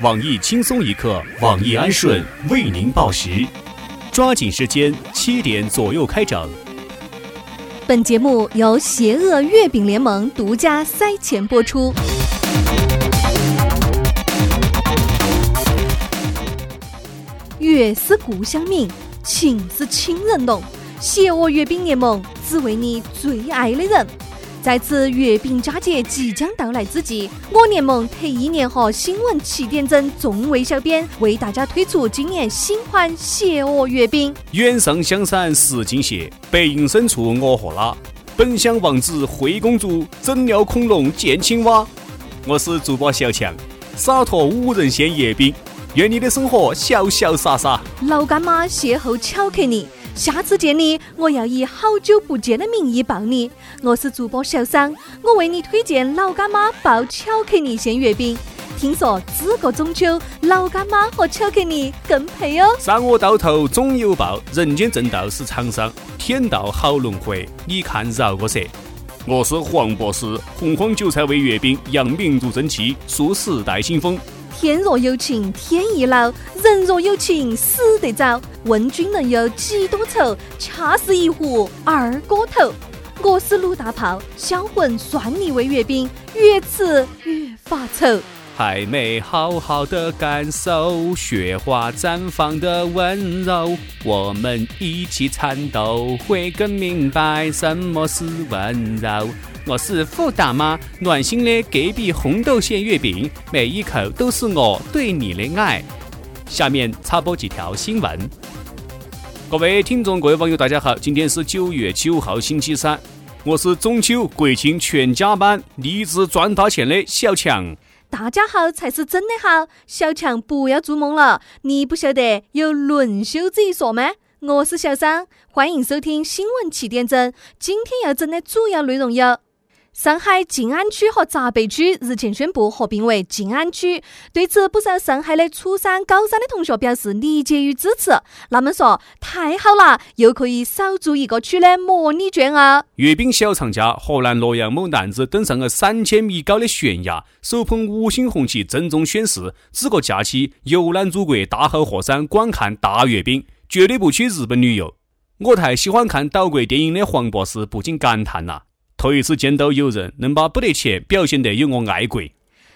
网易轻松一刻，网易安顺为您报时，抓紧时间，七点左右开整。本节目由邪恶月饼联盟独家塞钱播出。月是故乡明，情是亲人浓。邪恶月饼联盟只为你最爱的人。在此月饼佳节即将到来之际，我联盟特意联合新闻起点整众位小编，为大家推出今年新款邪恶月饼。远上香山石径斜，白云深处我和拉。本乡王子灰公主，整了恐龙见青蛙。我是主播小强，洒脱五仁馅月饼，愿你的生活潇潇洒洒。老干妈邂逅巧克力。下次见你，我要以好久不见的名义抱你。我是主播小桑，我为你推荐老干妈爆巧克力馅月饼。听说这个中秋，老干妈和巧克力更配哦。山我到头总有报，人间正道是沧桑，天道好轮回，你看饶过谁。我是黄博士，洪荒韭菜味月饼，扬名如蒸汽，数时代新风。天若有情天亦老，人若有情死得早。问君能有几多愁？恰似一壶二锅头。我是鲁大炮，销魂算你味月饼，越吃越发愁。还没好好的感受雪花绽放的温柔，我们一起颤抖，会更明白什么是温柔。我是富大妈，暖心的隔壁红豆馅月饼，每一口都是我对你的爱。下面插播几条新闻。各位听众、各位网友，大家好，今天是九月九号，星期三，我是中秋国庆全加班、立志赚大钱的小强。大家好才是真的好，小强不要做梦了，你不晓得有轮休这一说吗？我是小张，欢迎收听新闻七点整，今天要整的主要内容有。上海静安区和闸北区日前宣布合并为静安区，对此，不少上海的初三、高三的同学表示理解与支持。他们说：“太好了，又可以少做一个区的模拟卷啊！”阅兵小长假，河南洛阳某男子登上了三千米高的悬崖，手捧五星红旗郑重宣誓：“这个假期游览祖国大好河山，观看大阅兵，绝对不去日本旅游。”我太喜欢看岛国电影的黄博士不禁感叹呐。头一次见到有人能把不得钱表现得有我爱国。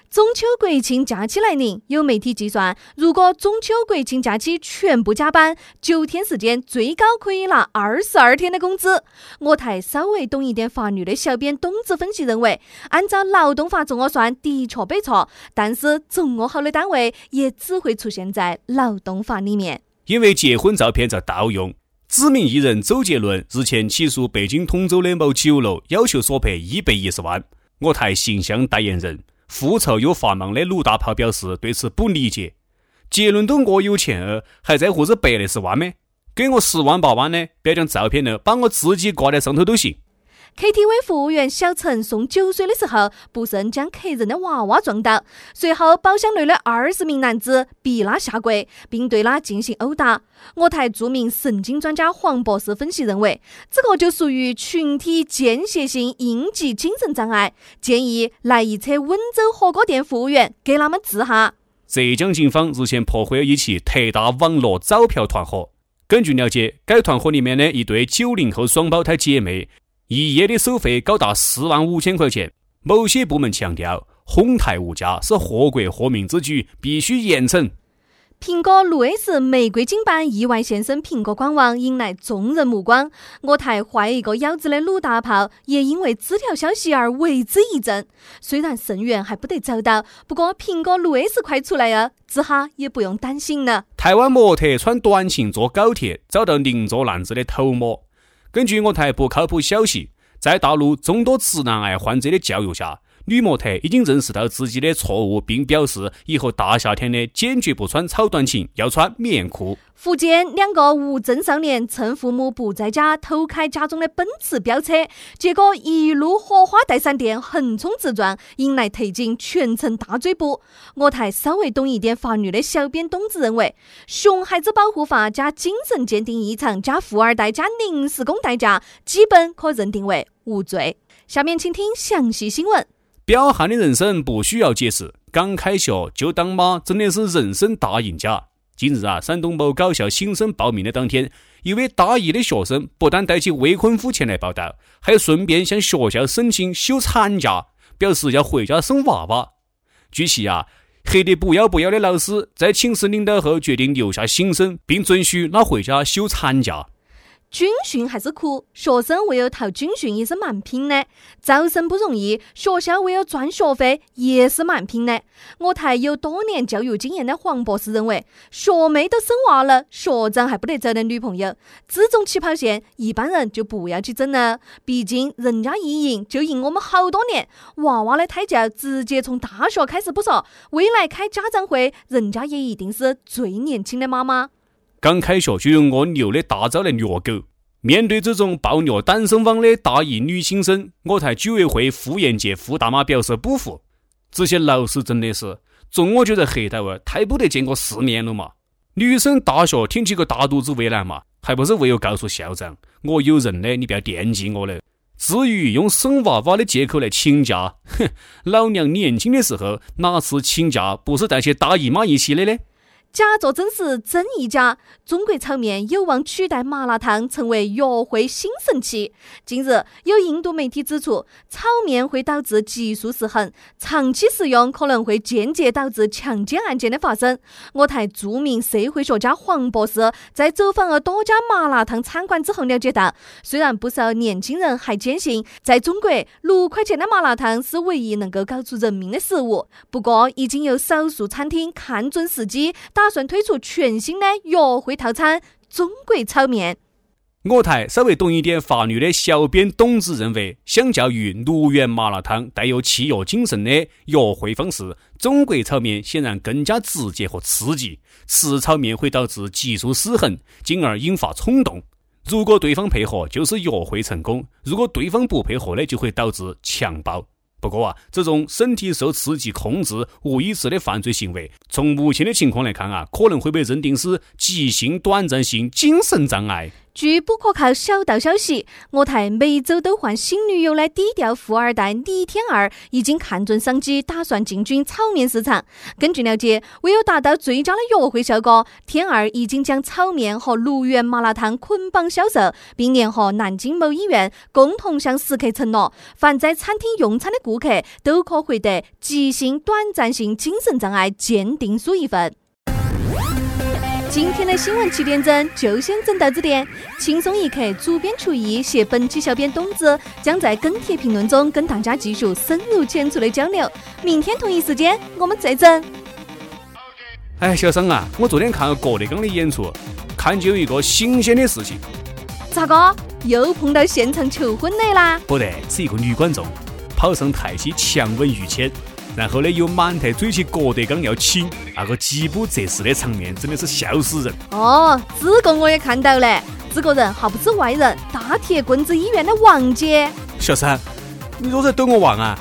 中秋国庆假期来临，有媒体计算，如果中秋国庆假期全部加班，九天时间最高可以拿二十二天的工资。我台稍微懂一点法律的小编董子分析认为，按照劳动法这么算的确没错，但是这么好的单位也只会出现在劳动法里面。因为结婚照片遭盗用。知名艺人周杰伦日前起诉北京通州的某酒楼，要求索赔一百一十万。我台形象代言人、复仇又发忙的鲁大炮表示对此不理解。杰伦都我有钱了，还在乎这百来十万吗？给我十万八万的？不要讲照片了，把我自己挂在上头都行。KTV 服务员小陈送酒水的时候，不慎将客人的娃娃撞倒，随后包厢内的二十名男子逼他下跪，并对他进行殴打。我台著名神经专家黄博士分析认为，这个就属于群体间歇性应激精神障碍，建议来一车温州火锅店服务员给他们治哈。浙江警方日前破获了一起特大网络招嫖团伙。根据了解，该团伙里面的一对九零后双胞胎姐妹。一夜的收费高达四万五千块钱。某些部门强调，哄抬物价是祸国祸民之举，必须严惩。苹果六 S 玫瑰金版意外现身苹果官网，引来众人目光。我台坏一个腰子的鲁大炮也因为这条消息而为之一振。虽然肾源还不得找到，不过苹果六 S 快出来了，这下也不用担心了。台湾模特穿短裙坐高铁，找到邻座男子的头摸。根据我台不靠谱消息，在大陆众多直男癌患者的教育下，女模特已经认识到自己的错误，并表示以后大夏天的坚决不穿超短裙，要穿棉裤。福建两个无证少年趁父母不在家偷开家中的奔驰飙车，结果一路火花带闪电横冲直撞，引来特警全程大追捕。我台稍微懂一点法律的小编东子认为，熊孩子保护法加精神鉴定异常加富二代加临时工代驾，基本可认定为无罪。下面请听详细新闻。彪悍的人生不需要解释，刚开学就当妈真的是人生大赢家。近日啊，山东某高校新生报名的当天，一位大一的学生不但带起未婚夫前来报道，还顺便向学校申请休产假，表示要回家生娃娃。据悉啊，黑得不要不要的老师在请示领导后，决定留下新生，并准许他回家休产假。军训还是苦，学生为了逃军训也是蛮拼的。招生不容易，学校为了赚学费也是蛮拼的。我台有多年教育经验的黄博士认为，学妹都生娃了，学长还不得找点女朋友？这种起跑线，一般人就不要去争了。毕竟人家一赢就赢我们好多年。娃娃的胎教直接从大学开始不说，未来开家长会，人家也一定是最年轻的妈妈。刚开学就用我牛的大招来虐狗。面对这种暴虐单身汪的大一女新生，我台居委会妇炎界傅大妈表示不服。这些老师真的是，中我就在黑道啊，太不得见过世面了嘛！女生大学挺起个大肚子为难嘛，还不是为了告诉校长，我有人的，你不要惦记我了。至于用生娃娃的借口来请假，哼，老娘年轻的时候哪次请假不是带些大姨妈一起的呢？假作真时真亦假，中国炒面有望取代麻辣烫成为约会新神器。近日，有印度媒体指出，炒面会导致激素失衡，长期食用可能会间接导致强奸案件的发生。我台著名社会学家黄博士在走访了多家麻辣烫餐馆之后了解到，虽然不少年轻人还坚信在中国六块钱的麻辣烫是唯一能够搞出人命的食物，不过已经有少数餐厅看准时机。打打算推出全新的约会套餐——中国炒面。我台稍微懂一点法律的小编董子认为，相较于六元麻辣烫带有契约精神的约会方式，中国炒面显然更加直接和刺激。吃炒面会导致激素失衡，进而引发冲动。如果对方配合，就是约会成功；如果对方不配合呢，就会导致强暴。不过啊，这种身体受刺激控制、无意识的犯罪行为，从目前的情况来看啊，可能会被认定是急性短暂性精神障碍。据不可靠小道消息，我台每周都换新女友的低调富二代李天二已经看准商机，打算进军炒面市场。根据了解，为了达到最佳的约会效果，天二已经将炒面和六元麻辣烫捆绑销售，并联合南京某医院共同向食客承诺，凡在餐厅用餐的顾客都可获得急性短暂性精神障碍鉴定书一份。今天的新闻七点整就先整到这点，轻松一刻，主编厨艺携本期小编董子将在跟帖评论中跟大家继续深入浅出的交流。明天同一时间我们再整。哎，小桑啊，我昨天看了郭德纲的演出，看见有一个新鲜的事情。咋个又碰到现场求婚的啦？不得，是一个女观众跑上台去强吻于谦。然后呢，又满台追起郭德纲要亲，那个饥不择食的场面真的是笑死人。哦，这个我也看到了，这个人还不是外人，大铁棍子医院的王姐。小三，你若在逗我玩啊？